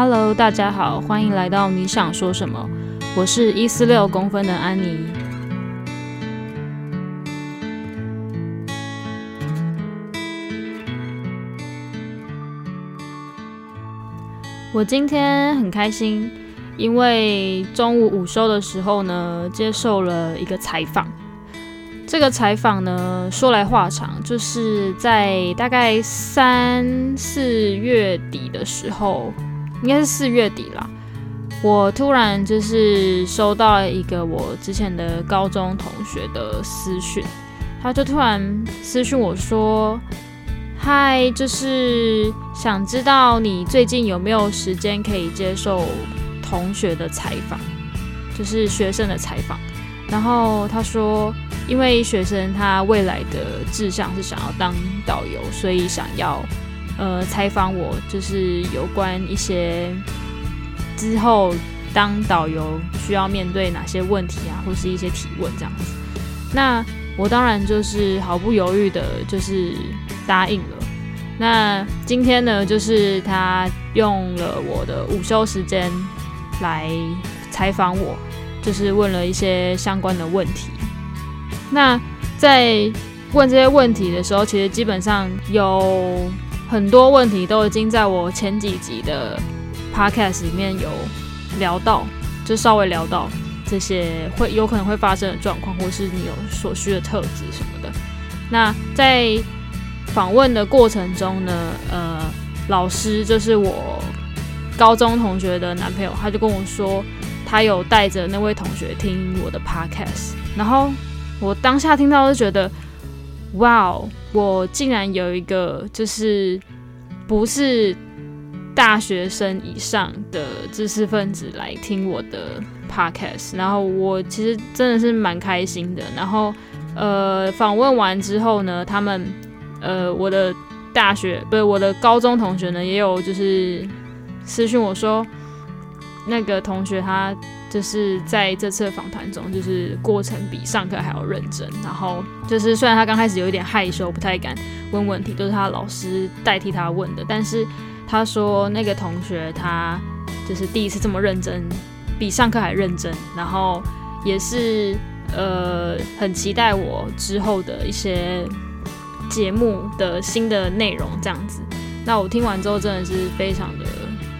Hello，大家好，欢迎来到你想说什么？我是一四六公分的安妮。我今天很开心，因为中午午休的时候呢，接受了一个采访。这个采访呢，说来话长，就是在大概三四月底的时候。应该是四月底啦，我突然就是收到一个我之前的高中同学的私讯，他就突然私讯我说：“嗨，就是想知道你最近有没有时间可以接受同学的采访，就是学生的采访。”然后他说：“因为学生他未来的志向是想要当导游，所以想要。”呃，采访我就是有关一些之后当导游需要面对哪些问题啊，或是一些提问这样子。那我当然就是毫不犹豫的，就是答应了。那今天呢，就是他用了我的午休时间来采访我，就是问了一些相关的问题。那在问这些问题的时候，其实基本上有。很多问题都已经在我前几集的 podcast 里面有聊到，就稍微聊到这些会有可能会发生的状况，或是你有所需的特质什么的。那在访问的过程中呢，呃，老师就是我高中同学的男朋友，他就跟我说，他有带着那位同学听我的 podcast，然后我当下听到就觉得。哇哦！我竟然有一个就是不是大学生以上的知识分子来听我的 podcast，然后我其实真的是蛮开心的。然后呃，访问完之后呢，他们呃，我的大学不是我的高中同学呢，也有就是私讯我说，那个同学他。就是在这次访谈中，就是过程比上课还要认真。然后就是虽然他刚开始有一点害羞，不太敢问问题，都是他老师代替他问的。但是他说那个同学他就是第一次这么认真，比上课还认真。然后也是呃很期待我之后的一些节目的新的内容这样子。那我听完之后真的是非常的，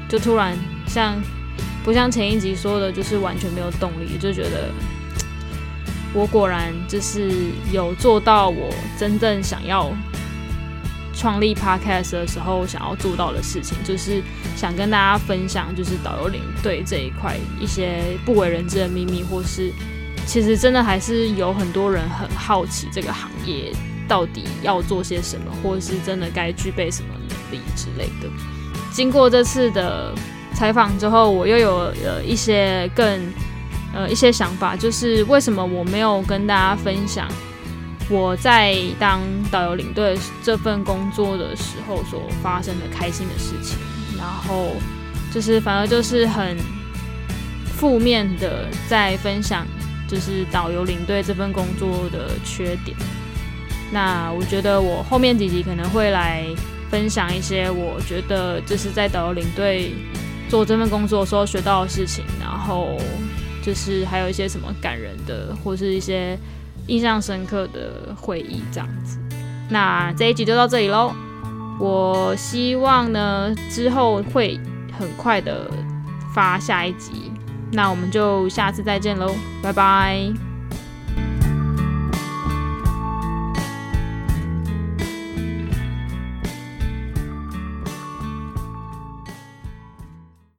就突然像。不像前一集说的，就是完全没有动力，就觉得我果然就是有做到我真正想要创立 podcast 的时候想要做到的事情，就是想跟大家分享，就是导游领队这一块一些不为人知的秘密，或是其实真的还是有很多人很好奇这个行业到底要做些什么，或是真的该具备什么能力之类的。经过这次的。采访之后，我又有了一些更呃一些想法，就是为什么我没有跟大家分享我在当导游领队这份工作的时候所发生的开心的事情，然后就是反而就是很负面的在分享，就是导游领队这份工作的缺点。那我觉得我后面几集可能会来分享一些我觉得就是在导游领队。做这份工作时候学到的事情，然后就是还有一些什么感人的，或是一些印象深刻的回忆这样子。那这一集就到这里喽。我希望呢之后会很快的发下一集。那我们就下次再见喽，拜拜。